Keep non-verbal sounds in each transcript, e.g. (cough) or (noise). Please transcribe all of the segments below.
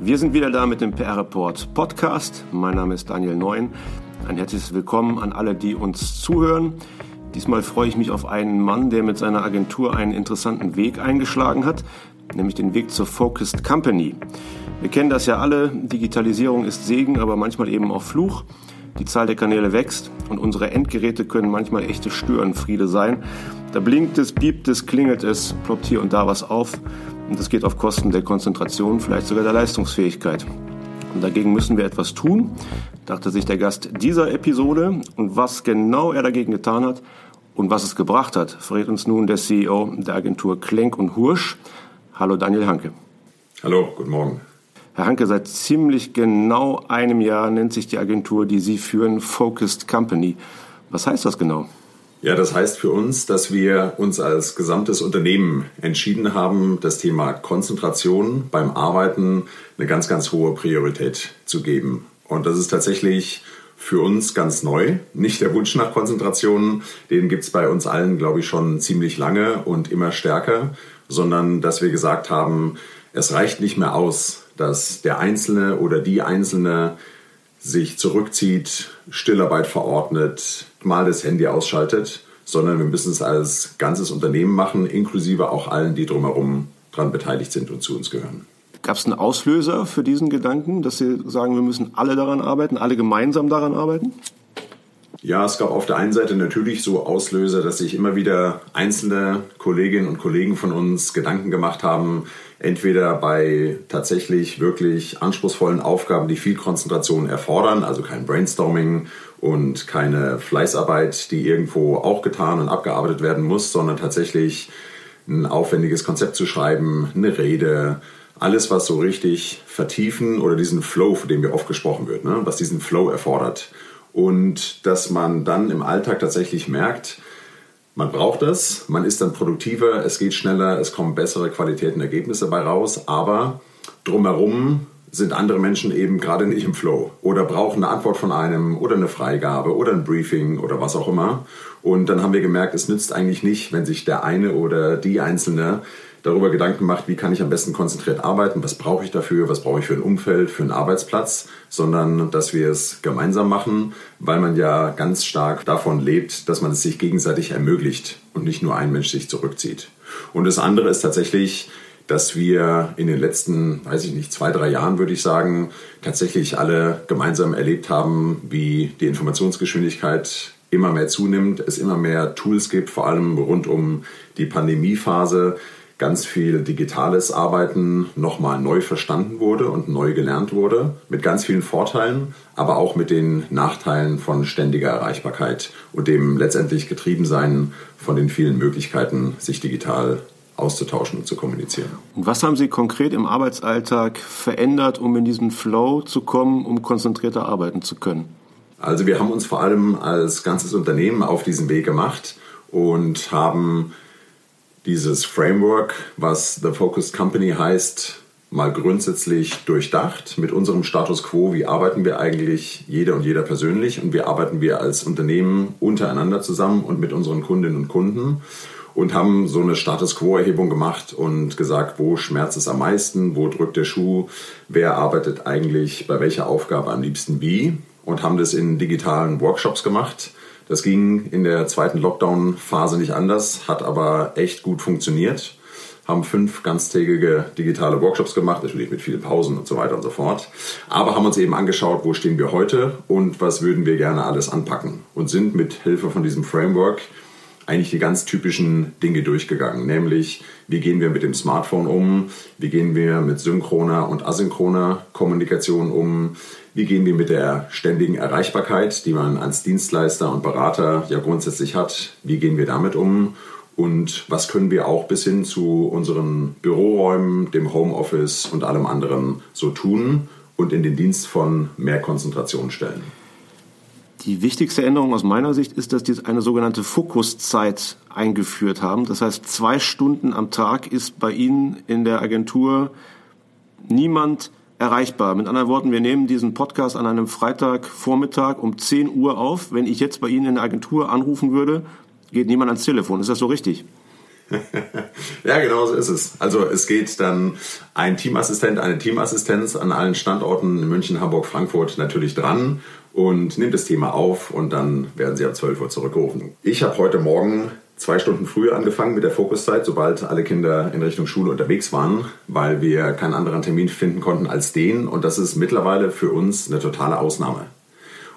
Wir sind wieder da mit dem PR Report Podcast. Mein Name ist Daniel Neuen. Ein herzliches Willkommen an alle, die uns zuhören. Diesmal freue ich mich auf einen Mann, der mit seiner Agentur einen interessanten Weg eingeschlagen hat, nämlich den Weg zur Focused Company. Wir kennen das ja alle, Digitalisierung ist Segen, aber manchmal eben auch Fluch. Die Zahl der Kanäle wächst und unsere Endgeräte können manchmal echte Störenfriede sein. Da blinkt es, biebt es, klingelt es, ploppt hier und da was auf. Und das geht auf Kosten der Konzentration, vielleicht sogar der Leistungsfähigkeit. Und dagegen müssen wir etwas tun, dachte sich der Gast dieser Episode. Und was genau er dagegen getan hat und was es gebracht hat, verrät uns nun der CEO der Agentur Klenk und Hursch. Hallo Daniel Hanke. Hallo, guten Morgen. Herr Hanke, seit ziemlich genau einem Jahr nennt sich die Agentur, die Sie führen, Focused Company. Was heißt das genau? Ja, das heißt für uns, dass wir uns als gesamtes Unternehmen entschieden haben, das Thema Konzentration beim Arbeiten eine ganz, ganz hohe Priorität zu geben. Und das ist tatsächlich für uns ganz neu. Nicht der Wunsch nach Konzentration, den gibt es bei uns allen, glaube ich, schon ziemlich lange und immer stärker, sondern dass wir gesagt haben, es reicht nicht mehr aus, dass der Einzelne oder die Einzelne sich zurückzieht, Stillarbeit verordnet, mal das Handy ausschaltet, sondern wir müssen es als ganzes Unternehmen machen, inklusive auch allen, die drumherum daran beteiligt sind und zu uns gehören. Gab es einen Auslöser für diesen Gedanken, dass Sie sagen, wir müssen alle daran arbeiten, alle gemeinsam daran arbeiten? Ja, es gab auf der einen Seite natürlich so Auslöser, dass sich immer wieder einzelne Kolleginnen und Kollegen von uns Gedanken gemacht haben, entweder bei tatsächlich wirklich anspruchsvollen Aufgaben, die viel Konzentration erfordern, also kein Brainstorming und keine Fleißarbeit, die irgendwo auch getan und abgearbeitet werden muss, sondern tatsächlich ein aufwendiges Konzept zu schreiben, eine Rede, alles, was so richtig vertiefen oder diesen Flow, von dem wir oft gesprochen wird, ne, was diesen Flow erfordert. Und dass man dann im Alltag tatsächlich merkt, man braucht es, man ist dann produktiver, es geht schneller, es kommen bessere Qualitäten, Ergebnisse dabei raus, aber drumherum sind andere Menschen eben gerade nicht im Flow oder brauchen eine Antwort von einem oder eine Freigabe oder ein Briefing oder was auch immer. Und dann haben wir gemerkt, es nützt eigentlich nicht, wenn sich der eine oder die Einzelne darüber Gedanken macht, wie kann ich am besten konzentriert arbeiten, was brauche ich dafür, was brauche ich für ein Umfeld, für einen Arbeitsplatz, sondern dass wir es gemeinsam machen, weil man ja ganz stark davon lebt, dass man es sich gegenseitig ermöglicht und nicht nur ein Mensch sich zurückzieht. Und das andere ist tatsächlich, dass wir in den letzten, weiß ich nicht, zwei, drei Jahren, würde ich sagen, tatsächlich alle gemeinsam erlebt haben, wie die Informationsgeschwindigkeit immer mehr zunimmt, es immer mehr Tools gibt, vor allem rund um die Pandemiephase, ganz viel digitales Arbeiten nochmal neu verstanden wurde und neu gelernt wurde, mit ganz vielen Vorteilen, aber auch mit den Nachteilen von ständiger Erreichbarkeit und dem letztendlich Getriebensein von den vielen Möglichkeiten, sich digital auszutauschen und zu kommunizieren. Und was haben Sie konkret im Arbeitsalltag verändert, um in diesen Flow zu kommen, um konzentrierter arbeiten zu können? Also wir haben uns vor allem als ganzes Unternehmen auf diesen Weg gemacht und haben dieses Framework, was The Focused Company heißt, mal grundsätzlich durchdacht mit unserem Status quo, wie arbeiten wir eigentlich jeder und jeder persönlich? Und wie arbeiten wir als Unternehmen untereinander zusammen und mit unseren Kundinnen und Kunden? Und haben so eine Status quo-Erhebung gemacht und gesagt, wo schmerzt es am meisten, wo drückt der Schuh, wer arbeitet eigentlich bei welcher Aufgabe am liebsten wie? Und haben das in digitalen Workshops gemacht das ging in der zweiten Lockdown-Phase nicht anders, hat aber echt gut funktioniert. Haben fünf ganztägige digitale Workshops gemacht, natürlich mit vielen Pausen und so weiter und so fort. Aber haben uns eben angeschaut, wo stehen wir heute und was würden wir gerne alles anpacken. Und sind mit Hilfe von diesem Framework eigentlich die ganz typischen Dinge durchgegangen, nämlich wie gehen wir mit dem Smartphone um, wie gehen wir mit synchroner und asynchroner Kommunikation um, wie gehen wir mit der ständigen Erreichbarkeit, die man als Dienstleister und Berater ja grundsätzlich hat, wie gehen wir damit um? Und was können wir auch bis hin zu unseren Büroräumen, dem Homeoffice und allem anderen so tun, und in den Dienst von mehr Konzentration stellen. Die wichtigste Änderung aus meiner Sicht ist, dass die eine sogenannte Fokuszeit eingeführt haben. Das heißt, zwei Stunden am Tag ist bei Ihnen in der Agentur niemand erreichbar. Mit anderen Worten, wir nehmen diesen Podcast an einem Freitagvormittag um 10 Uhr auf. Wenn ich jetzt bei Ihnen in der Agentur anrufen würde, geht niemand ans Telefon. Ist das so richtig? (laughs) ja, genau so ist es. Also es geht dann ein Teamassistent, eine Teamassistenz an allen Standorten in München, Hamburg, Frankfurt natürlich dran und nimmt das Thema auf und dann werden sie ab 12 Uhr zurückgerufen. Ich habe heute Morgen zwei Stunden früher angefangen mit der Fokuszeit, sobald alle Kinder in Richtung Schule unterwegs waren, weil wir keinen anderen Termin finden konnten als den und das ist mittlerweile für uns eine totale Ausnahme.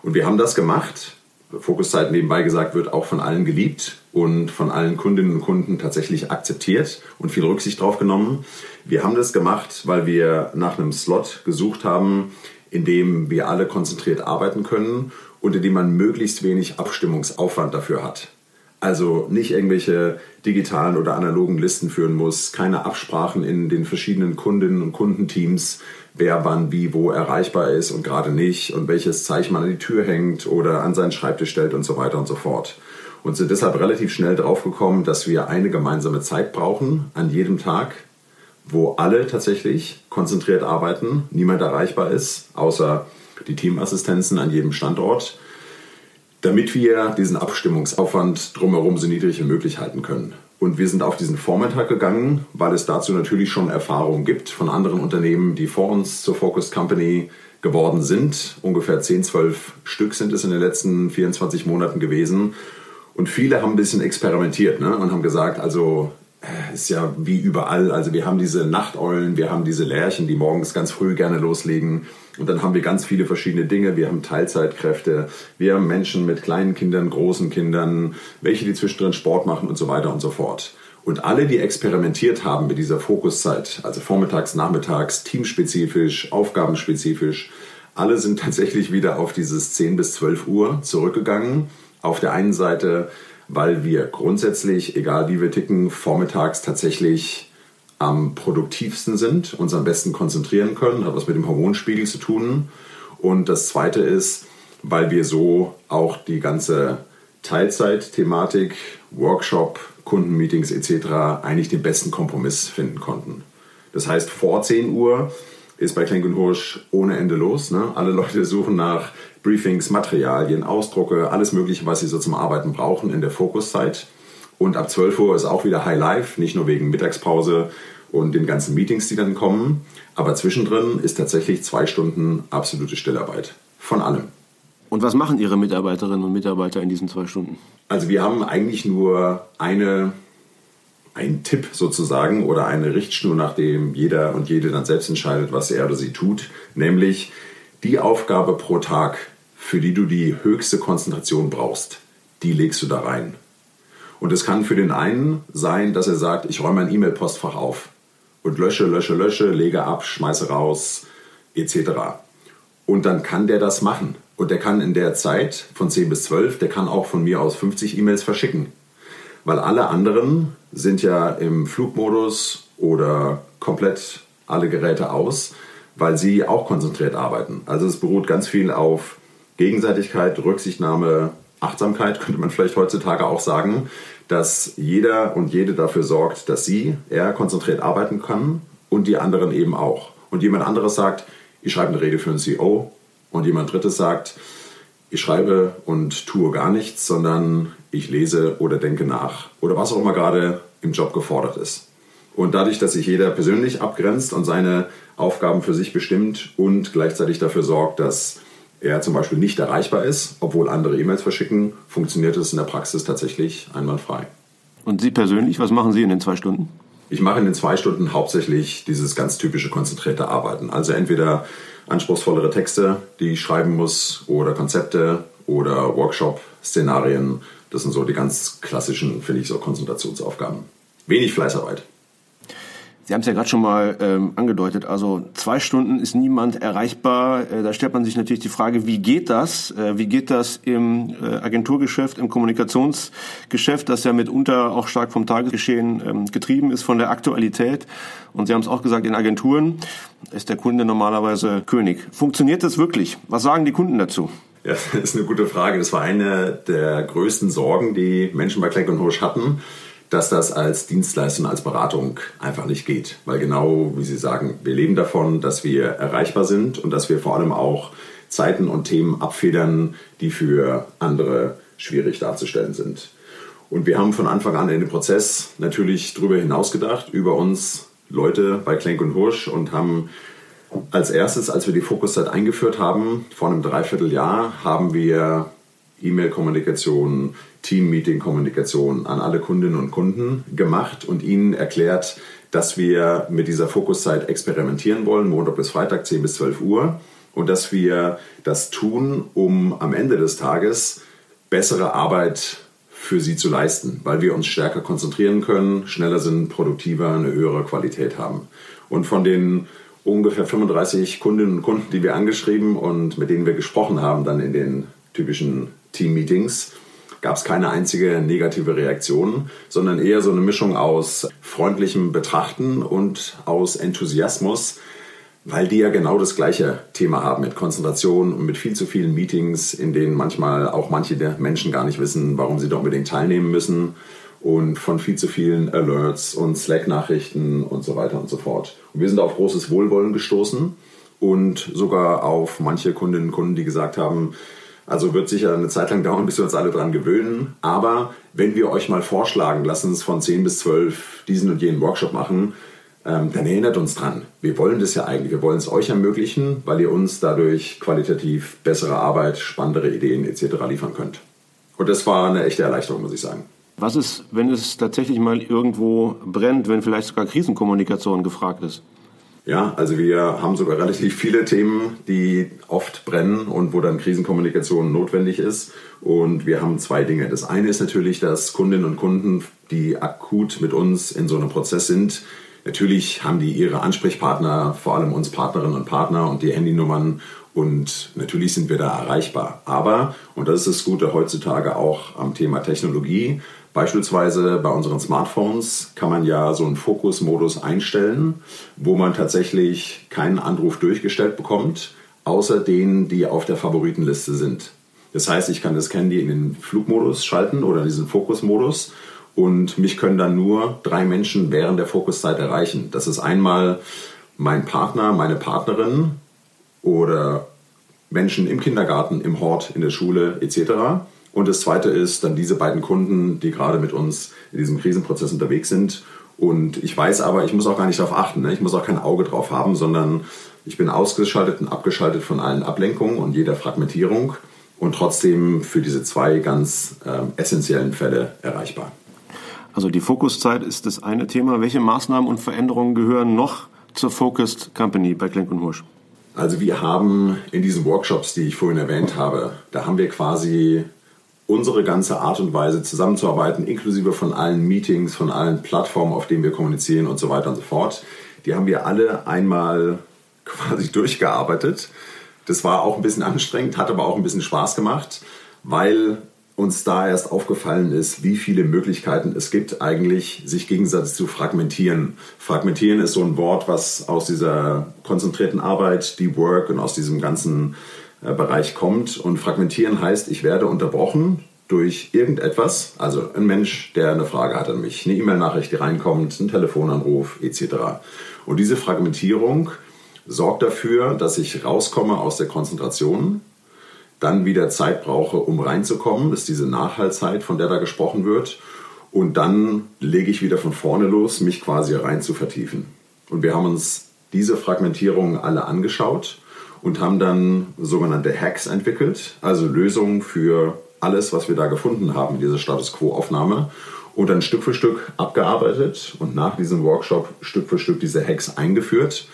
Und wir haben das gemacht, Fokuszeit nebenbei gesagt wird auch von allen geliebt und von allen Kundinnen und Kunden tatsächlich akzeptiert und viel Rücksicht drauf genommen. Wir haben das gemacht, weil wir nach einem Slot gesucht haben, in dem wir alle konzentriert arbeiten können und in dem man möglichst wenig Abstimmungsaufwand dafür hat. Also nicht irgendwelche digitalen oder analogen Listen führen muss, keine Absprachen in den verschiedenen Kundinnen und Kundenteams, wer wann wie wo erreichbar ist und gerade nicht und welches Zeichen man an die Tür hängt oder an seinen Schreibtisch stellt und so weiter und so fort. Und sind deshalb relativ schnell draufgekommen, dass wir eine gemeinsame Zeit brauchen an jedem Tag, wo alle tatsächlich konzentriert arbeiten, niemand erreichbar ist, außer die Teamassistenzen an jedem Standort damit wir diesen Abstimmungsaufwand drumherum so niedrig wie möglich halten können. Und wir sind auf diesen Vormittag gegangen, weil es dazu natürlich schon Erfahrungen gibt von anderen Unternehmen, die vor uns zur Focus Company geworden sind. Ungefähr 10, 12 Stück sind es in den letzten 24 Monaten gewesen. Und viele haben ein bisschen experimentiert ne? und haben gesagt, also ist ja wie überall. Also wir haben diese Nachteulen, wir haben diese Lärchen, die morgens ganz früh gerne loslegen. Und dann haben wir ganz viele verschiedene Dinge. Wir haben Teilzeitkräfte, wir haben Menschen mit kleinen Kindern, großen Kindern, welche die zwischendrin Sport machen und so weiter und so fort. Und alle, die experimentiert haben mit dieser Fokuszeit, also vormittags, nachmittags, teamspezifisch, aufgabenspezifisch, alle sind tatsächlich wieder auf dieses 10 bis 12 Uhr zurückgegangen. Auf der einen Seite, weil wir grundsätzlich, egal wie wir ticken, vormittags tatsächlich am produktivsten sind, uns am besten konzentrieren können, hat was mit dem Hormonspiegel zu tun. Und das Zweite ist, weil wir so auch die ganze Teilzeit-Thematik, Workshop, Kundenmeetings etc. eigentlich den besten Kompromiss finden konnten. Das heißt, vor 10 Uhr ist bei Klenk und Hursch ohne Ende los. Ne? Alle Leute suchen nach Briefings, Materialien, Ausdrucke, alles Mögliche, was sie so zum Arbeiten brauchen in der Fokuszeit. Und ab 12 Uhr ist auch wieder High Life, nicht nur wegen Mittagspause und den ganzen Meetings, die dann kommen. Aber zwischendrin ist tatsächlich zwei Stunden absolute Stillarbeit. Von allem. Und was machen Ihre Mitarbeiterinnen und Mitarbeiter in diesen zwei Stunden? Also wir haben eigentlich nur eine, einen Tipp sozusagen oder eine Richtschnur, nach dem jeder und jede dann selbst entscheidet, was er oder sie tut. Nämlich die Aufgabe pro Tag, für die du die höchste Konzentration brauchst, die legst du da rein. Und es kann für den einen sein, dass er sagt, ich räume mein E-Mail-Postfach auf und lösche, lösche, lösche, lege ab, schmeiße raus, etc. Und dann kann der das machen. Und der kann in der Zeit von 10 bis 12, der kann auch von mir aus 50 E-Mails verschicken. Weil alle anderen sind ja im Flugmodus oder komplett alle Geräte aus, weil sie auch konzentriert arbeiten. Also es beruht ganz viel auf Gegenseitigkeit, Rücksichtnahme, Achtsamkeit, könnte man vielleicht heutzutage auch sagen, dass jeder und jede dafür sorgt, dass sie, er konzentriert arbeiten kann und die anderen eben auch. Und jemand anderes sagt, ich schreibe eine Rede für einen CEO und jemand drittes sagt, ich schreibe und tue gar nichts, sondern ich lese oder denke nach oder was auch immer gerade im Job gefordert ist. Und dadurch, dass sich jeder persönlich abgrenzt und seine Aufgaben für sich bestimmt und gleichzeitig dafür sorgt, dass er zum Beispiel nicht erreichbar ist, obwohl andere E-Mails verschicken, funktioniert es in der Praxis tatsächlich einwandfrei. Und Sie persönlich, was machen Sie in den zwei Stunden? Ich mache in den zwei Stunden hauptsächlich dieses ganz typische konzentrierte Arbeiten. Also entweder anspruchsvollere Texte, die ich schreiben muss, oder Konzepte oder Workshop-Szenarien. Das sind so die ganz klassischen, finde ich, so Konzentrationsaufgaben. Wenig Fleißarbeit. Sie haben es ja gerade schon mal ähm, angedeutet. Also zwei Stunden ist niemand erreichbar. Äh, da stellt man sich natürlich die Frage, wie geht das? Äh, wie geht das im äh, Agenturgeschäft, im Kommunikationsgeschäft, das ja mitunter auch stark vom Tagesgeschehen ähm, getrieben ist, von der Aktualität. Und Sie haben es auch gesagt, in Agenturen ist der Kunde normalerweise König. Funktioniert das wirklich? Was sagen die Kunden dazu? Ja, (laughs) das ist eine gute Frage. Das war eine der größten Sorgen, die Menschen bei Kleck und Hirsch hatten dass das als Dienstleistung, als Beratung einfach nicht geht. Weil genau, wie Sie sagen, wir leben davon, dass wir erreichbar sind und dass wir vor allem auch Zeiten und Themen abfedern, die für andere schwierig darzustellen sind. Und wir haben von Anfang an in dem Prozess natürlich darüber hinausgedacht, über uns Leute bei Klenk und Hursch und haben als erstes, als wir die Fokuszeit eingeführt haben, vor einem Dreivierteljahr, haben wir E-Mail-Kommunikation, Team-Meeting-Kommunikation an alle Kundinnen und Kunden gemacht und ihnen erklärt, dass wir mit dieser Fokuszeit experimentieren wollen, Montag bis Freitag 10 bis 12 Uhr und dass wir das tun, um am Ende des Tages bessere Arbeit für sie zu leisten, weil wir uns stärker konzentrieren können, schneller sind, produktiver, eine höhere Qualität haben. Und von den ungefähr 35 Kundinnen und Kunden, die wir angeschrieben und mit denen wir gesprochen haben, dann in den typischen Team-Meetings, gab es keine einzige negative Reaktion, sondern eher so eine Mischung aus freundlichem Betrachten und aus Enthusiasmus, weil die ja genau das gleiche Thema haben mit Konzentration und mit viel zu vielen Meetings, in denen manchmal auch manche der Menschen gar nicht wissen, warum sie da unbedingt teilnehmen müssen und von viel zu vielen Alerts und Slack-Nachrichten und so weiter und so fort. Und wir sind auf großes Wohlwollen gestoßen und sogar auf manche Kundinnen und Kunden, die gesagt haben, also wird sicher eine Zeit lang dauern, bis wir uns alle dran gewöhnen. Aber wenn wir euch mal vorschlagen, lasst uns von 10 bis 12 diesen und jenen Workshop machen, ähm, dann erinnert uns dran. Wir wollen das ja eigentlich. Wir wollen es euch ermöglichen, weil ihr uns dadurch qualitativ bessere Arbeit, spannendere Ideen etc. liefern könnt. Und das war eine echte Erleichterung, muss ich sagen. Was ist, wenn es tatsächlich mal irgendwo brennt, wenn vielleicht sogar Krisenkommunikation gefragt ist? Ja, also wir haben sogar relativ viele Themen, die oft brennen und wo dann Krisenkommunikation notwendig ist. Und wir haben zwei Dinge. Das eine ist natürlich, dass Kundinnen und Kunden, die akut mit uns in so einem Prozess sind, natürlich haben die ihre Ansprechpartner, vor allem uns Partnerinnen und Partner und die Handynummern. Und natürlich sind wir da erreichbar. Aber, und das ist das Gute heutzutage auch am Thema Technologie, Beispielsweise bei unseren Smartphones kann man ja so einen Fokusmodus einstellen, wo man tatsächlich keinen Anruf durchgestellt bekommt, außer denen, die auf der Favoritenliste sind. Das heißt, ich kann das Handy in den Flugmodus schalten oder diesen Fokusmodus und mich können dann nur drei Menschen während der Fokuszeit erreichen. Das ist einmal mein Partner, meine Partnerin oder Menschen im Kindergarten, im Hort, in der Schule etc. Und das Zweite ist dann diese beiden Kunden, die gerade mit uns in diesem Krisenprozess unterwegs sind. Und ich weiß aber, ich muss auch gar nicht darauf achten. Ne? Ich muss auch kein Auge drauf haben, sondern ich bin ausgeschaltet und abgeschaltet von allen Ablenkungen und jeder Fragmentierung und trotzdem für diese zwei ganz äh, essentiellen Fälle erreichbar. Also die Fokuszeit ist das eine Thema. Welche Maßnahmen und Veränderungen gehören noch zur Focused Company bei Klenk und Hursch? Also wir haben in diesen Workshops, die ich vorhin erwähnt habe, da haben wir quasi unsere ganze Art und Weise zusammenzuarbeiten, inklusive von allen Meetings, von allen Plattformen, auf denen wir kommunizieren und so weiter und so fort, die haben wir alle einmal (laughs) quasi durchgearbeitet. Das war auch ein bisschen anstrengend, hat aber auch ein bisschen Spaß gemacht, weil uns da erst aufgefallen ist, wie viele Möglichkeiten es gibt, eigentlich sich gegenseitig zu fragmentieren. Fragmentieren ist so ein Wort, was aus dieser konzentrierten Arbeit, Deep Work und aus diesem ganzen Bereich kommt. Und fragmentieren heißt, ich werde unterbrochen durch irgendetwas, also ein Mensch, der eine Frage hat an mich, eine E-Mail-Nachricht, die reinkommt, ein Telefonanruf etc. Und diese Fragmentierung sorgt dafür, dass ich rauskomme aus der Konzentration, dann wieder Zeit brauche, um reinzukommen, das ist diese Nachhaltzeit, von der da gesprochen wird, und dann lege ich wieder von vorne los, mich quasi rein zu vertiefen. Und wir haben uns diese Fragmentierung alle angeschaut und haben dann sogenannte Hacks entwickelt, also Lösungen für alles, was wir da gefunden haben, diese Status Quo-Aufnahme und dann Stück für Stück abgearbeitet und nach diesem Workshop Stück für Stück diese Hacks eingeführt,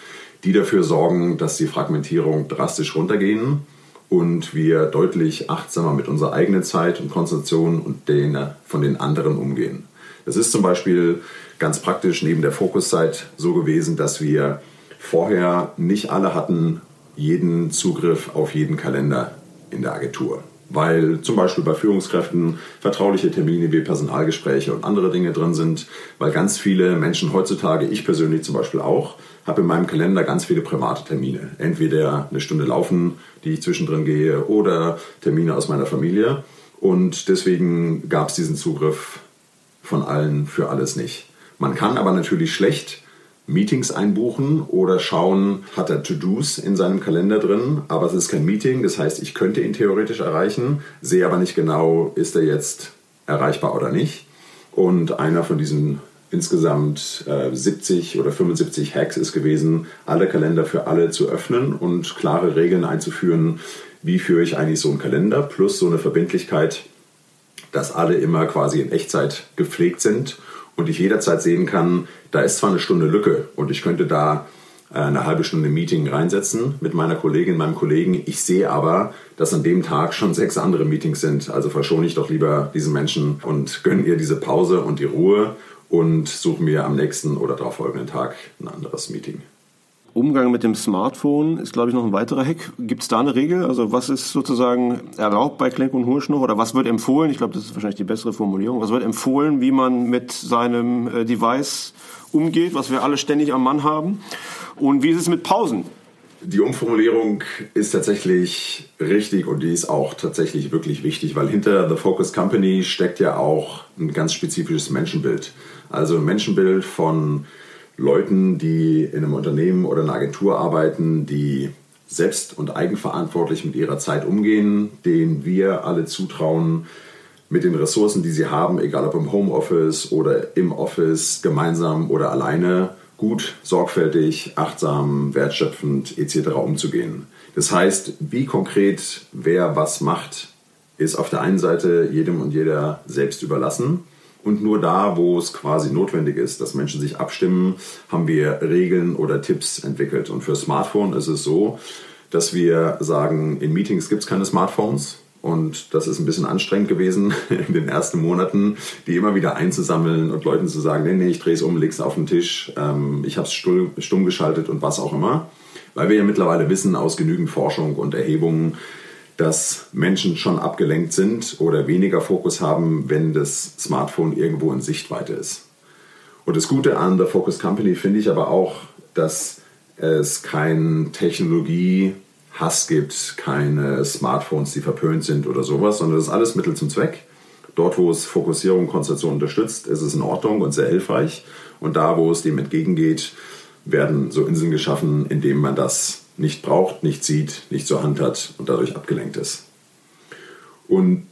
die dafür sorgen, dass die Fragmentierung drastisch runtergehen und wir deutlich achtsamer mit unserer eigenen Zeit und Konzentration und den, von den anderen umgehen. Es ist zum Beispiel ganz praktisch neben der Fokuszeit so gewesen, dass wir vorher nicht alle hatten jeden Zugriff auf jeden Kalender in der Agentur. Weil zum Beispiel bei Führungskräften vertrauliche Termine wie Personalgespräche und andere Dinge drin sind, weil ganz viele Menschen heutzutage, ich persönlich zum Beispiel auch, habe in meinem Kalender ganz viele private Termine. Entweder eine Stunde laufen, die ich zwischendrin gehe, oder Termine aus meiner Familie. Und deswegen gab es diesen Zugriff von allen für alles nicht. Man kann aber natürlich schlecht Meetings einbuchen oder schauen, hat er To-Dos in seinem Kalender drin, aber es ist kein Meeting, das heißt, ich könnte ihn theoretisch erreichen, sehe aber nicht genau, ist er jetzt erreichbar oder nicht. Und einer von diesen insgesamt äh, 70 oder 75 Hacks ist gewesen, alle Kalender für alle zu öffnen und klare Regeln einzuführen, wie führe ich eigentlich so einen Kalender, plus so eine Verbindlichkeit, dass alle immer quasi in Echtzeit gepflegt sind und ich jederzeit sehen kann, da ist zwar eine Stunde Lücke und ich könnte da äh, eine halbe Stunde Meeting reinsetzen mit meiner Kollegin, meinem Kollegen. Ich sehe aber, dass an dem Tag schon sechs andere Meetings sind. Also verschone ich doch lieber diesen Menschen und gönne ihr diese Pause und die Ruhe und suche mir am nächsten oder darauf folgenden Tag ein anderes Meeting. Umgang mit dem Smartphone ist, glaube ich, noch ein weiterer Hack. Gibt es da eine Regel? Also was ist sozusagen erlaubt bei Klenk und Hursch noch? Oder was wird empfohlen? Ich glaube, das ist wahrscheinlich die bessere Formulierung. Was wird empfohlen, wie man mit seinem äh, Device umgeht, was wir alle ständig am Mann haben? Und wie ist es mit Pausen? Die Umformulierung ist tatsächlich richtig und die ist auch tatsächlich wirklich wichtig, weil hinter The Focus Company steckt ja auch ein ganz spezifisches Menschenbild. Also ein Menschenbild von Leuten, die in einem Unternehmen oder einer Agentur arbeiten, die selbst und eigenverantwortlich mit ihrer Zeit umgehen, denen wir alle zutrauen, mit den Ressourcen, die sie haben, egal ob im Homeoffice oder im Office, gemeinsam oder alleine, gut, sorgfältig, achtsam, wertschöpfend etc. umzugehen. Das heißt, wie konkret wer was macht, ist auf der einen Seite jedem und jeder selbst überlassen. Und nur da, wo es quasi notwendig ist, dass Menschen sich abstimmen, haben wir Regeln oder Tipps entwickelt. Und für Smartphone ist es so, dass wir sagen, in Meetings gibt es keine Smartphones. Und das ist ein bisschen anstrengend gewesen (laughs) in den ersten Monaten, die immer wieder einzusammeln und Leuten zu sagen, nee, nee, ich drehe es um, leg's auf den Tisch, ähm, ich habe es stumm geschaltet und was auch immer. Weil wir ja mittlerweile wissen aus genügend Forschung und Erhebungen, dass Menschen schon abgelenkt sind oder weniger Fokus haben, wenn das Smartphone irgendwo in Sichtweite ist. Und das Gute an der Focus Company finde ich aber auch, dass es kein Technologie-Hass gibt, keine Smartphones, die verpönt sind oder sowas, sondern das ist alles Mittel zum Zweck. Dort, wo es Fokussierung und Konzentration unterstützt, ist es in Ordnung und sehr hilfreich. Und da, wo es dem entgegengeht, werden so Inseln geschaffen, in denen man das nicht braucht, nicht sieht, nicht zur Hand hat und dadurch abgelenkt ist. Und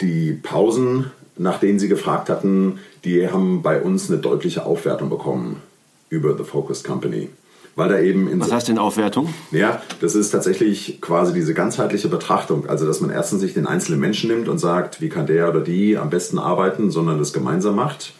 die Pausen, nach denen Sie gefragt hatten, die haben bei uns eine deutliche Aufwertung bekommen über The Focused Company. Weil da eben Was heißt denn Aufwertung? Ja, das ist tatsächlich quasi diese ganzheitliche Betrachtung. Also, dass man erstens sich den einzelnen Menschen nimmt und sagt, wie kann der oder die am besten arbeiten, sondern das gemeinsam macht.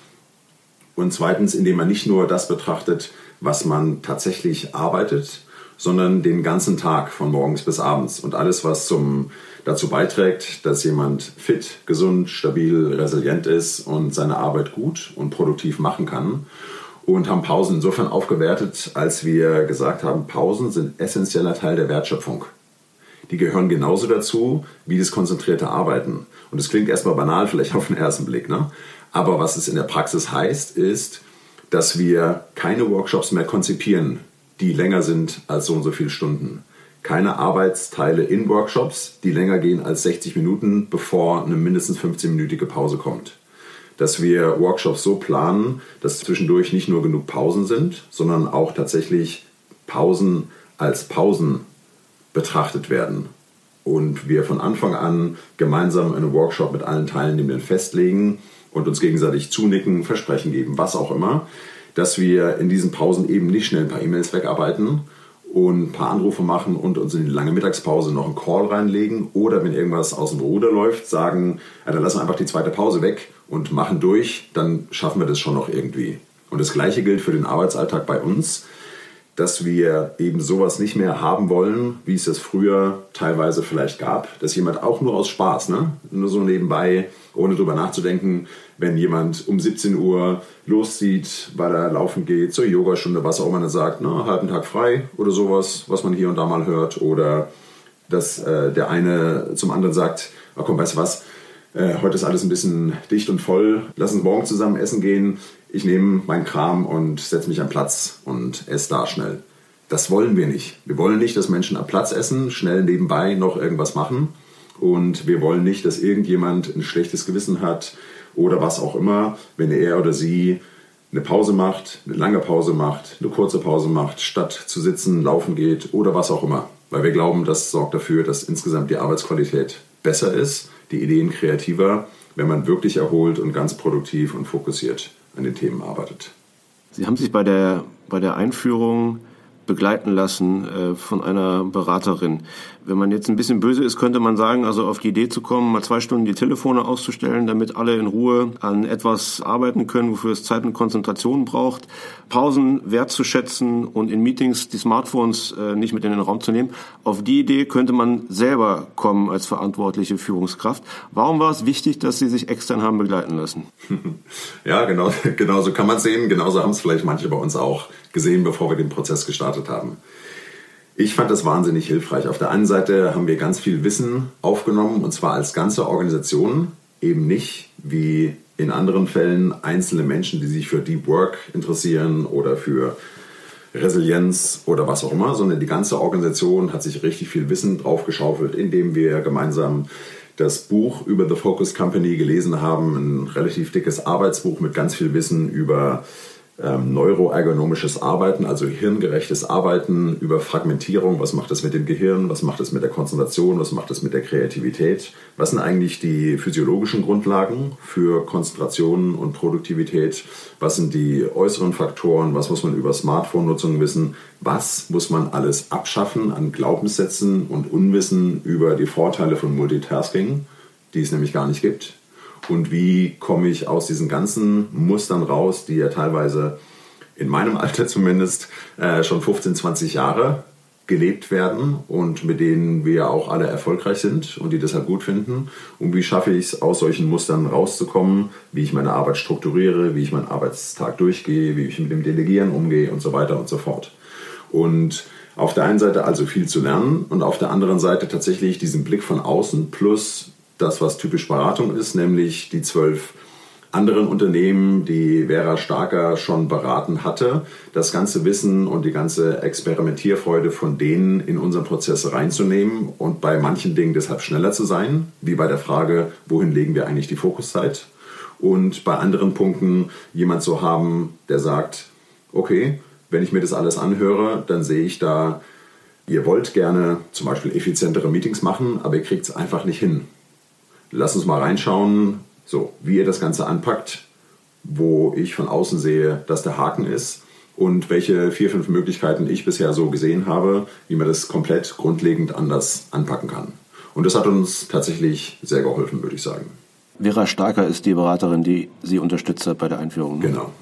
Und zweitens, indem man nicht nur das betrachtet, was man tatsächlich arbeitet, sondern den ganzen Tag von morgens bis abends und alles, was zum, dazu beiträgt, dass jemand fit, gesund, stabil, resilient ist und seine Arbeit gut und produktiv machen kann. Und haben Pausen insofern aufgewertet, als wir gesagt haben, Pausen sind essentieller Teil der Wertschöpfung. Die gehören genauso dazu wie das konzentrierte Arbeiten. Und das klingt erstmal banal, vielleicht auf den ersten Blick. Ne? Aber was es in der Praxis heißt, ist, dass wir keine Workshops mehr konzipieren, die länger sind als so und so viele Stunden. Keine Arbeitsteile in Workshops, die länger gehen als 60 Minuten, bevor eine mindestens 15-minütige Pause kommt. Dass wir Workshops so planen, dass zwischendurch nicht nur genug Pausen sind, sondern auch tatsächlich Pausen als Pausen betrachtet werden. Und wir von Anfang an gemeinsam einen Workshop mit allen Teilnehmenden festlegen und uns gegenseitig zunicken, Versprechen geben, was auch immer, dass wir in diesen Pausen eben nicht schnell ein paar E-Mails wegarbeiten und ein paar Anrufe machen und uns in die lange Mittagspause noch einen Call reinlegen oder wenn irgendwas aus dem Ruder läuft, sagen, ja, dann lassen wir einfach die zweite Pause weg und machen durch, dann schaffen wir das schon noch irgendwie. Und das gleiche gilt für den Arbeitsalltag bei uns. Dass wir eben sowas nicht mehr haben wollen, wie es es früher teilweise vielleicht gab, dass jemand auch nur aus Spaß, ne? nur so nebenbei, ohne drüber nachzudenken, wenn jemand um 17 Uhr loszieht, weil er laufen geht, zur Yogastunde, was auch immer, dann sagt, na, halben Tag frei oder sowas, was man hier und da mal hört, oder dass äh, der eine zum anderen sagt, oh komm, weißt du was, äh, heute ist alles ein bisschen dicht und voll, lass uns morgen zusammen essen gehen, ich nehme meinen Kram und setze mich am Platz und esse da schnell. Das wollen wir nicht. Wir wollen nicht, dass Menschen am Platz essen, schnell nebenbei noch irgendwas machen. Und wir wollen nicht, dass irgendjemand ein schlechtes Gewissen hat oder was auch immer, wenn er oder sie eine Pause macht, eine lange Pause macht, eine kurze Pause macht, statt zu sitzen, laufen geht oder was auch immer. Weil wir glauben, das sorgt dafür, dass insgesamt die Arbeitsqualität besser ist, die Ideen kreativer, wenn man wirklich erholt und ganz produktiv und fokussiert an den Themen arbeitet. Sie haben sich bei der, bei der Einführung begleiten lassen äh, von einer Beraterin. Wenn man jetzt ein bisschen böse ist, könnte man sagen, also auf die Idee zu kommen, mal zwei Stunden die Telefone auszustellen, damit alle in Ruhe an etwas arbeiten können, wofür es Zeit und Konzentration braucht, Pausen wertzuschätzen und in Meetings die Smartphones äh, nicht mit in den Raum zu nehmen. Auf die Idee könnte man selber kommen als verantwortliche Führungskraft. Warum war es wichtig, dass Sie sich extern haben begleiten lassen? (laughs) Ja, genau, genau so kann man sehen. Genauso haben es vielleicht manche bei uns auch gesehen, bevor wir den Prozess gestartet haben. Ich fand das wahnsinnig hilfreich. Auf der einen Seite haben wir ganz viel Wissen aufgenommen und zwar als ganze Organisation, eben nicht wie in anderen Fällen einzelne Menschen, die sich für Deep Work interessieren oder für Resilienz oder was auch immer, sondern die ganze Organisation hat sich richtig viel Wissen draufgeschaufelt, indem wir gemeinsam das Buch über The Focus Company gelesen haben, ein relativ dickes Arbeitsbuch mit ganz viel Wissen über ähm, neuroergonomisches Arbeiten, also hirngerechtes Arbeiten über Fragmentierung. Was macht das mit dem Gehirn? Was macht das mit der Konzentration? Was macht das mit der Kreativität? Was sind eigentlich die physiologischen Grundlagen für Konzentration und Produktivität? Was sind die äußeren Faktoren? Was muss man über Smartphone-Nutzung wissen? Was muss man alles abschaffen an Glaubenssätzen und Unwissen über die Vorteile von Multitasking, die es nämlich gar nicht gibt? Und wie komme ich aus diesen ganzen Mustern raus, die ja teilweise in meinem (laughs) Alter zumindest äh, schon 15, 20 Jahre gelebt werden und mit denen wir auch alle erfolgreich sind und die deshalb gut finden. Und wie schaffe ich es, aus solchen Mustern rauszukommen, wie ich meine Arbeit strukturiere, wie ich meinen Arbeitstag durchgehe, wie ich mit dem Delegieren umgehe und so weiter und so fort. Und auf der einen Seite also viel zu lernen und auf der anderen Seite tatsächlich diesen Blick von außen plus das, was typisch Beratung ist, nämlich die zwölf anderen Unternehmen, die Vera Starker schon beraten hatte, das ganze Wissen und die ganze Experimentierfreude von denen in unseren Prozess reinzunehmen und bei manchen Dingen deshalb schneller zu sein, wie bei der Frage, wohin legen wir eigentlich die Fokuszeit? Und bei anderen Punkten jemand zu haben, der sagt, okay, wenn ich mir das alles anhöre, dann sehe ich da, ihr wollt gerne zum Beispiel effizientere Meetings machen, aber ihr kriegt es einfach nicht hin. Lass uns mal reinschauen, so wie ihr das Ganze anpackt, wo ich von außen sehe, dass der Haken ist und welche vier, fünf Möglichkeiten ich bisher so gesehen habe, wie man das komplett grundlegend anders anpacken kann. Und das hat uns tatsächlich sehr geholfen, würde ich sagen. Vera Starker ist die Beraterin, die Sie unterstützt hat bei der Einführung. Ne? Genau.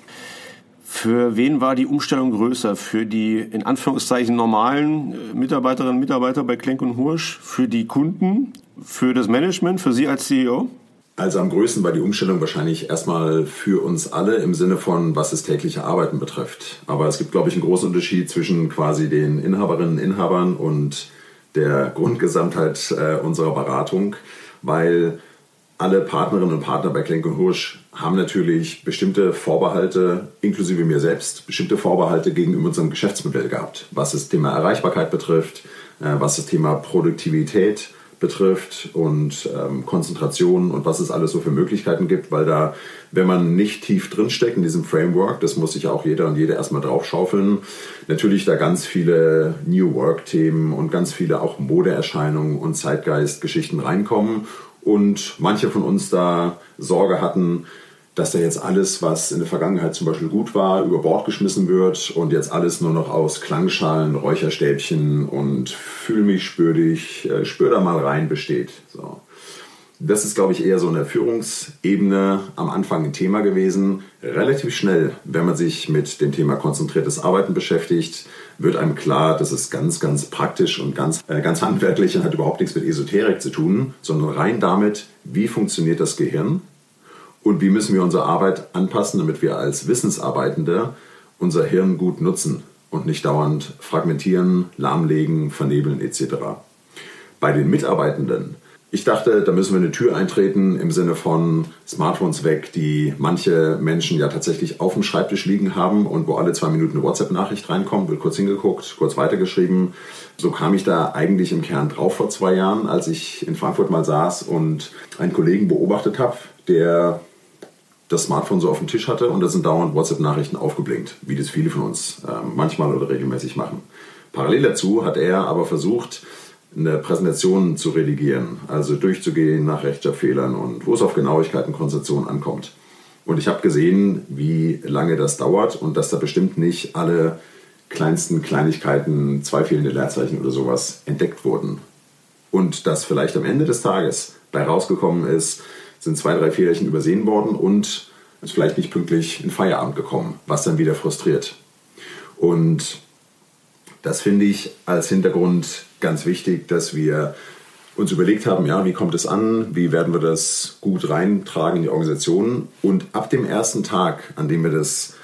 Für wen war die Umstellung größer? Für die in Anführungszeichen normalen äh, Mitarbeiterinnen und Mitarbeiter bei Klenk und Hursch? Für die Kunden? Für das Management? Für Sie als CEO? Also am größten war die Umstellung wahrscheinlich erstmal für uns alle im Sinne von, was das tägliche Arbeiten betrifft. Aber es gibt, glaube ich, einen großen Unterschied zwischen quasi den Inhaberinnen und Inhabern und der Grundgesamtheit äh, unserer Beratung, weil alle Partnerinnen und Partner bei Klenk und Hursch haben natürlich bestimmte Vorbehalte, inklusive mir selbst, bestimmte Vorbehalte gegenüber unserem Geschäftsmodell gehabt, was das Thema Erreichbarkeit betrifft, äh, was das Thema Produktivität betrifft und ähm, Konzentration und was es alles so für Möglichkeiten gibt, weil da, wenn man nicht tief drinsteckt in diesem Framework, das muss sich auch jeder und jede erstmal draufschaufeln, natürlich da ganz viele New Work-Themen und ganz viele auch Modeerscheinungen und Zeitgeist-Geschichten reinkommen und manche von uns da Sorge hatten, dass da jetzt alles, was in der Vergangenheit zum Beispiel gut war, über Bord geschmissen wird und jetzt alles nur noch aus Klangschalen, Räucherstäbchen und fühl mich, spür dich, äh, spür da mal rein besteht. So. Das ist, glaube ich, eher so eine Führungsebene am Anfang ein Thema gewesen. Relativ schnell, wenn man sich mit dem Thema konzentriertes Arbeiten beschäftigt, wird einem klar, dass es ganz, ganz praktisch und ganz, äh, ganz handwerklich und hat überhaupt nichts mit Esoterik zu tun, sondern rein damit, wie funktioniert das Gehirn und wie müssen wir unsere Arbeit anpassen, damit wir als Wissensarbeitende unser Hirn gut nutzen und nicht dauernd fragmentieren, lahmlegen, vernebeln etc. Bei den Mitarbeitenden ich dachte, da müssen wir eine Tür eintreten im Sinne von Smartphones weg, die manche Menschen ja tatsächlich auf dem Schreibtisch liegen haben und wo alle zwei Minuten eine WhatsApp-Nachricht reinkommt, wird kurz hingeguckt, kurz weitergeschrieben. So kam ich da eigentlich im Kern drauf vor zwei Jahren, als ich in Frankfurt mal saß und einen Kollegen beobachtet habe, der das Smartphone so auf dem Tisch hatte und da sind dauernd WhatsApp-Nachrichten aufgeblinkt, wie das viele von uns äh, manchmal oder regelmäßig machen. Parallel dazu hat er aber versucht, eine Präsentation zu redigieren, also durchzugehen nach Rechtschreibfehlern und wo es auf Genauigkeit und Konzentration ankommt. Und ich habe gesehen, wie lange das dauert und dass da bestimmt nicht alle kleinsten Kleinigkeiten, zwei fehlende Leerzeichen oder sowas entdeckt wurden. Und dass vielleicht am Ende des Tages bei rausgekommen ist, sind zwei, drei Fehlerchen übersehen worden und ist vielleicht nicht pünktlich in Feierabend gekommen, was dann wieder frustriert. Und das finde ich als Hintergrund ganz wichtig, dass wir uns überlegt haben, ja, wie kommt es an, wie werden wir das gut reintragen in die Organisation und ab dem ersten Tag, an dem wir das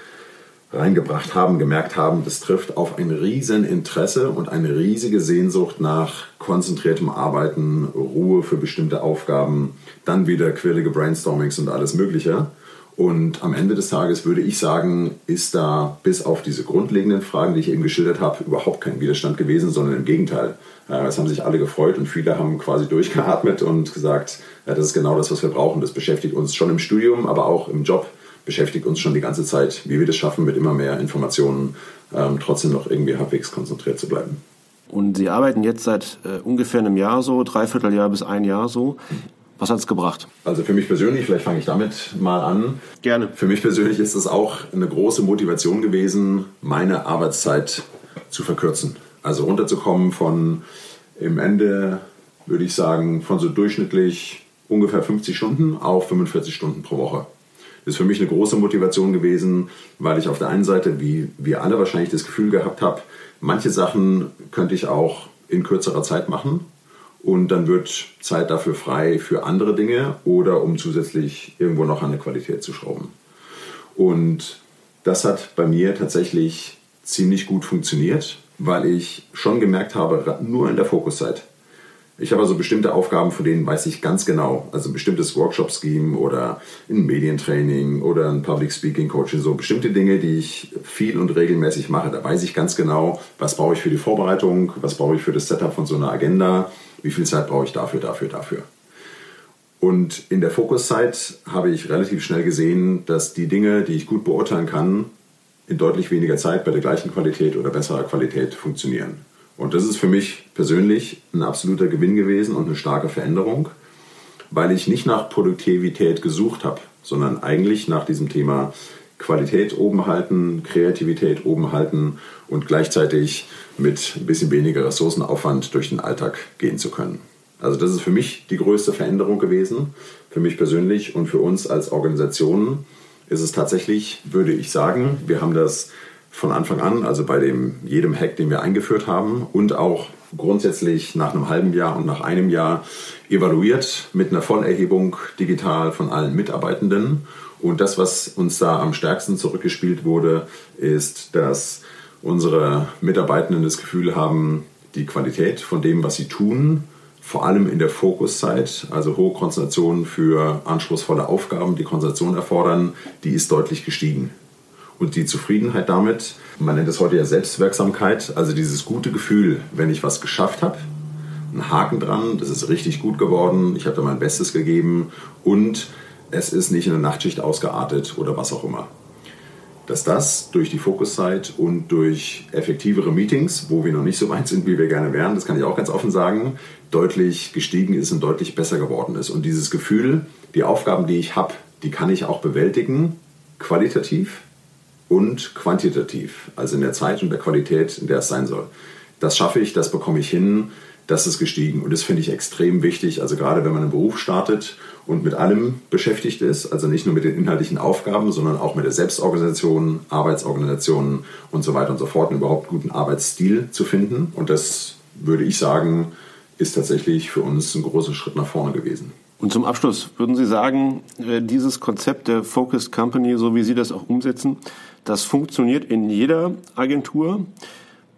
reingebracht haben, gemerkt haben, das trifft auf ein riesen Interesse und eine riesige Sehnsucht nach konzentriertem Arbeiten, Ruhe für bestimmte Aufgaben, dann wieder quirlige Brainstormings und alles Mögliche. Und am Ende des Tages würde ich sagen, ist da bis auf diese grundlegenden Fragen, die ich eben geschildert habe, überhaupt kein Widerstand gewesen, sondern im Gegenteil. Es haben sich alle gefreut und viele haben quasi durchgeatmet und gesagt, das ist genau das, was wir brauchen. Das beschäftigt uns schon im Studium, aber auch im Job beschäftigt uns schon die ganze Zeit, wie wir das schaffen, mit immer mehr Informationen ähm, trotzdem noch irgendwie halbwegs konzentriert zu bleiben. Und Sie arbeiten jetzt seit äh, ungefähr einem Jahr so, dreiviertel Jahr bis ein Jahr so. Was hat es gebracht? Also für mich persönlich, vielleicht fange ich damit mal an. Gerne. Für mich persönlich ist es auch eine große Motivation gewesen, meine Arbeitszeit zu verkürzen. Also runterzukommen von im Ende, würde ich sagen, von so durchschnittlich ungefähr 50 Stunden auf 45 Stunden pro Woche. Das ist für mich eine große Motivation gewesen, weil ich auf der einen Seite, wie wir alle wahrscheinlich das Gefühl gehabt habe, manche Sachen könnte ich auch in kürzerer Zeit machen und dann wird Zeit dafür frei für andere Dinge oder um zusätzlich irgendwo noch an der Qualität zu schrauben. Und das hat bei mir tatsächlich ziemlich gut funktioniert, weil ich schon gemerkt habe, nur in der Fokuszeit. Ich habe also bestimmte Aufgaben, von denen weiß ich ganz genau, also ein bestimmtes Workshop-Scheme oder ein Medientraining oder ein Public Speaking Coaching, so bestimmte Dinge, die ich viel und regelmäßig mache. Da weiß ich ganz genau, was brauche ich für die Vorbereitung, was brauche ich für das Setup von so einer Agenda, wie viel Zeit brauche ich dafür, dafür, dafür. Und in der Fokuszeit habe ich relativ schnell gesehen, dass die Dinge, die ich gut beurteilen kann, in deutlich weniger Zeit bei der gleichen Qualität oder besserer Qualität funktionieren. Und das ist für mich persönlich ein absoluter Gewinn gewesen und eine starke Veränderung, weil ich nicht nach Produktivität gesucht habe, sondern eigentlich nach diesem Thema Qualität oben halten, Kreativität oben halten und gleichzeitig mit ein bisschen weniger Ressourcenaufwand durch den Alltag gehen zu können. Also das ist für mich die größte Veränderung gewesen, für mich persönlich und für uns als Organisation ist es tatsächlich, würde ich sagen, wir haben das von Anfang an, also bei dem, jedem Hack, den wir eingeführt haben und auch grundsätzlich nach einem halben Jahr und nach einem Jahr evaluiert mit einer Vollerhebung digital von allen Mitarbeitenden. Und das, was uns da am stärksten zurückgespielt wurde, ist, dass unsere Mitarbeitenden das Gefühl haben, die Qualität von dem, was sie tun, vor allem in der Fokuszeit, also hohe Konzentration für anspruchsvolle Aufgaben, die Konzentration erfordern, die ist deutlich gestiegen. Und die Zufriedenheit damit, man nennt es heute ja Selbstwirksamkeit, also dieses gute Gefühl, wenn ich was geschafft habe, ein Haken dran, das ist richtig gut geworden, ich habe da mein Bestes gegeben und es ist nicht in der Nachtschicht ausgeartet oder was auch immer dass das durch die Fokuszeit und durch effektivere Meetings, wo wir noch nicht so weit sind, wie wir gerne wären, das kann ich auch ganz offen sagen, deutlich gestiegen ist und deutlich besser geworden ist. Und dieses Gefühl, die Aufgaben, die ich habe, die kann ich auch bewältigen, qualitativ und quantitativ, also in der Zeit und der Qualität, in der es sein soll. das schaffe ich, das bekomme ich hin, das ist gestiegen. Und das finde ich extrem wichtig. Also gerade wenn man einen Beruf startet und mit allem beschäftigt ist, also nicht nur mit den inhaltlichen Aufgaben, sondern auch mit der Selbstorganisation, Arbeitsorganisation und so weiter und so fort, einen überhaupt guten Arbeitsstil zu finden. Und das würde ich sagen, ist tatsächlich für uns ein großer Schritt nach vorne gewesen. Und zum Abschluss, würden Sie sagen, äh, dieses Konzept der Focused Company, so wie Sie das auch umsetzen, das funktioniert in jeder Agentur?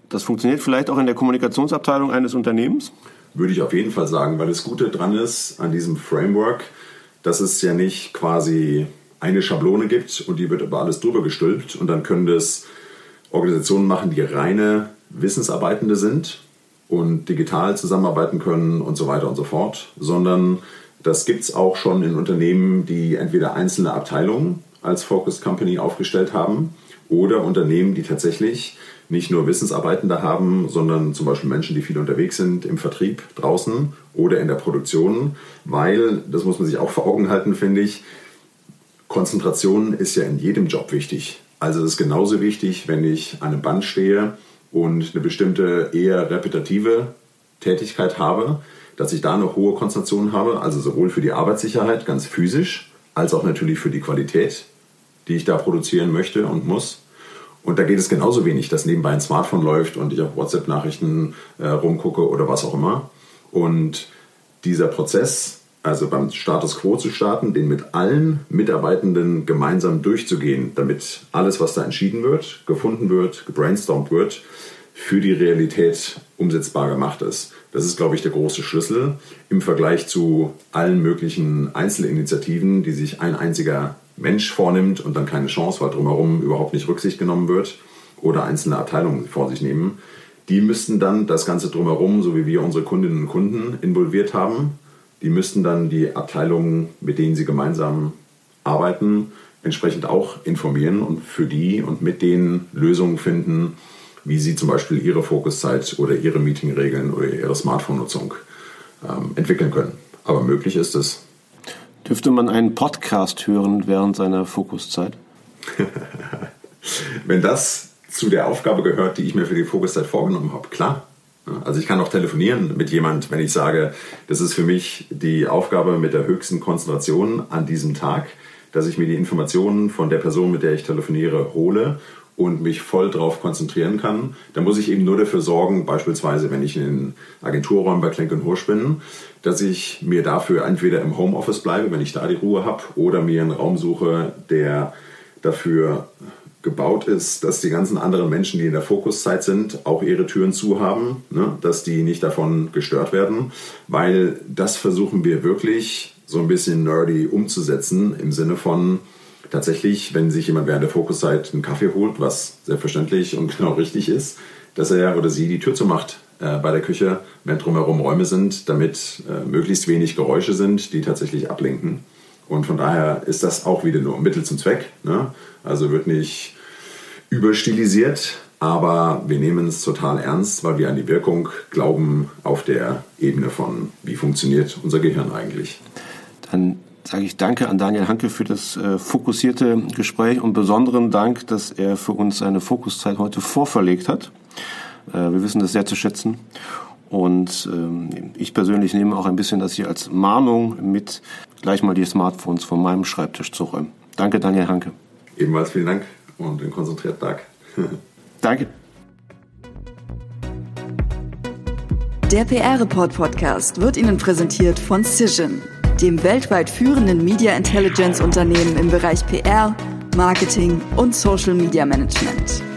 Das funktioniert vielleicht auch in der Kommunikationsabteilung eines Unternehmens? Würde ich auf jeden Fall sagen, weil das Gute dran ist an diesem Framework, dass es ja nicht quasi eine Schablone gibt und die wird über alles drüber gestülpt und dann können das Organisationen machen, die reine Wissensarbeitende sind und digital zusammenarbeiten können und so weiter und so fort, sondern das gibt es auch schon in Unternehmen, die entweder einzelne Abteilungen als Focused Company aufgestellt haben oder Unternehmen, die tatsächlich nicht nur Wissensarbeitende haben, sondern zum Beispiel Menschen, die viel unterwegs sind im Vertrieb draußen oder in der Produktion, weil, das muss man sich auch vor Augen halten, finde ich, Konzentration ist ja in jedem Job wichtig. Also es ist genauso wichtig, wenn ich an einem Band stehe und eine bestimmte eher repetitive Tätigkeit habe, dass ich da eine hohe Konzentration habe, also sowohl für die Arbeitssicherheit ganz physisch, als auch natürlich für die Qualität, die ich da produzieren möchte und muss. Und da geht es genauso wenig, dass nebenbei ein Smartphone läuft und ich auf WhatsApp-Nachrichten äh, rumgucke oder was auch immer. Und dieser Prozess, also beim Status Quo zu starten, den mit allen Mitarbeitenden gemeinsam durchzugehen, damit alles, was da entschieden wird, gefunden wird, gebrainstormt wird, für die Realität umsetzbar gemacht ist. Das ist, glaube ich, der große Schlüssel im Vergleich zu allen möglichen Einzelinitiativen, die sich ein einziger Mensch vornimmt und dann keine Chance, weil drumherum überhaupt nicht Rücksicht genommen wird oder einzelne Abteilungen vor sich nehmen. Die müssten dann das Ganze drumherum, so wie wir unsere Kundinnen und Kunden involviert haben, die müssten dann die Abteilungen, mit denen sie gemeinsam arbeiten, entsprechend auch informieren und für die und mit denen Lösungen finden, wie sie zum Beispiel ihre Fokuszeit oder ihre Meetingregeln oder ihre Smartphone-Nutzung ähm, entwickeln können. Aber möglich ist es. Dürfte man einen Podcast hören während seiner Fokuszeit? (laughs) Wenn das zu der Aufgabe gehört, die ich mir für die Fokuszeit vorgenommen habe, klar. Also ich kann auch telefonieren mit jemand, wenn ich sage, das ist für mich die Aufgabe mit der höchsten Konzentration an diesem Tag, dass ich mir die Informationen von der Person, mit der ich telefoniere, hole und mich voll darauf konzentrieren kann. Dann muss ich eben nur dafür sorgen, beispielsweise wenn ich in den Agenturräumen bei Klenk und Hursch bin, dass ich mir dafür entweder im Homeoffice bleibe, wenn ich da die Ruhe habe, oder mir einen Raum suche, der dafür gebaut ist, dass die ganzen anderen Menschen, die in der Fokuszeit sind, auch ihre Türen zu haben, ne? dass die nicht davon gestört werden, weil das versuchen wir wirklich so ein bisschen nerdy umzusetzen im Sinne von tatsächlich, wenn sich jemand während der Fokuszeit einen Kaffee holt, was selbstverständlich und (laughs) genau richtig ist, dass er oder sie die Tür zumacht äh, bei der Küche, wenn drumherum Räume sind, damit äh, möglichst wenig Geräusche sind, die tatsächlich ablenken. Und von daher ist das auch wieder nur Mittel zum Zweck. Ne? Also wird nicht überstilisiert, aber wir nehmen es total ernst, weil wir an die Wirkung glauben auf der Ebene von, wie funktioniert unser Gehirn eigentlich. Dann sage ich Danke an Daniel Hanke für das äh, fokussierte Gespräch und besonderen Dank, dass er für uns seine Fokuszeit heute vorverlegt hat. Äh, wir wissen das sehr zu schätzen. Und ähm, ich persönlich nehme auch ein bisschen das hier als Mahnung mit, gleich mal die Smartphones von meinem Schreibtisch zu räumen. Danke, Daniel Hanke. Ebenfalls vielen Dank und einen konzentrierten Tag. (laughs) Danke. Der PR-Report Podcast wird Ihnen präsentiert von Cision, dem weltweit führenden Media Intelligence Unternehmen im Bereich PR, Marketing und Social Media Management.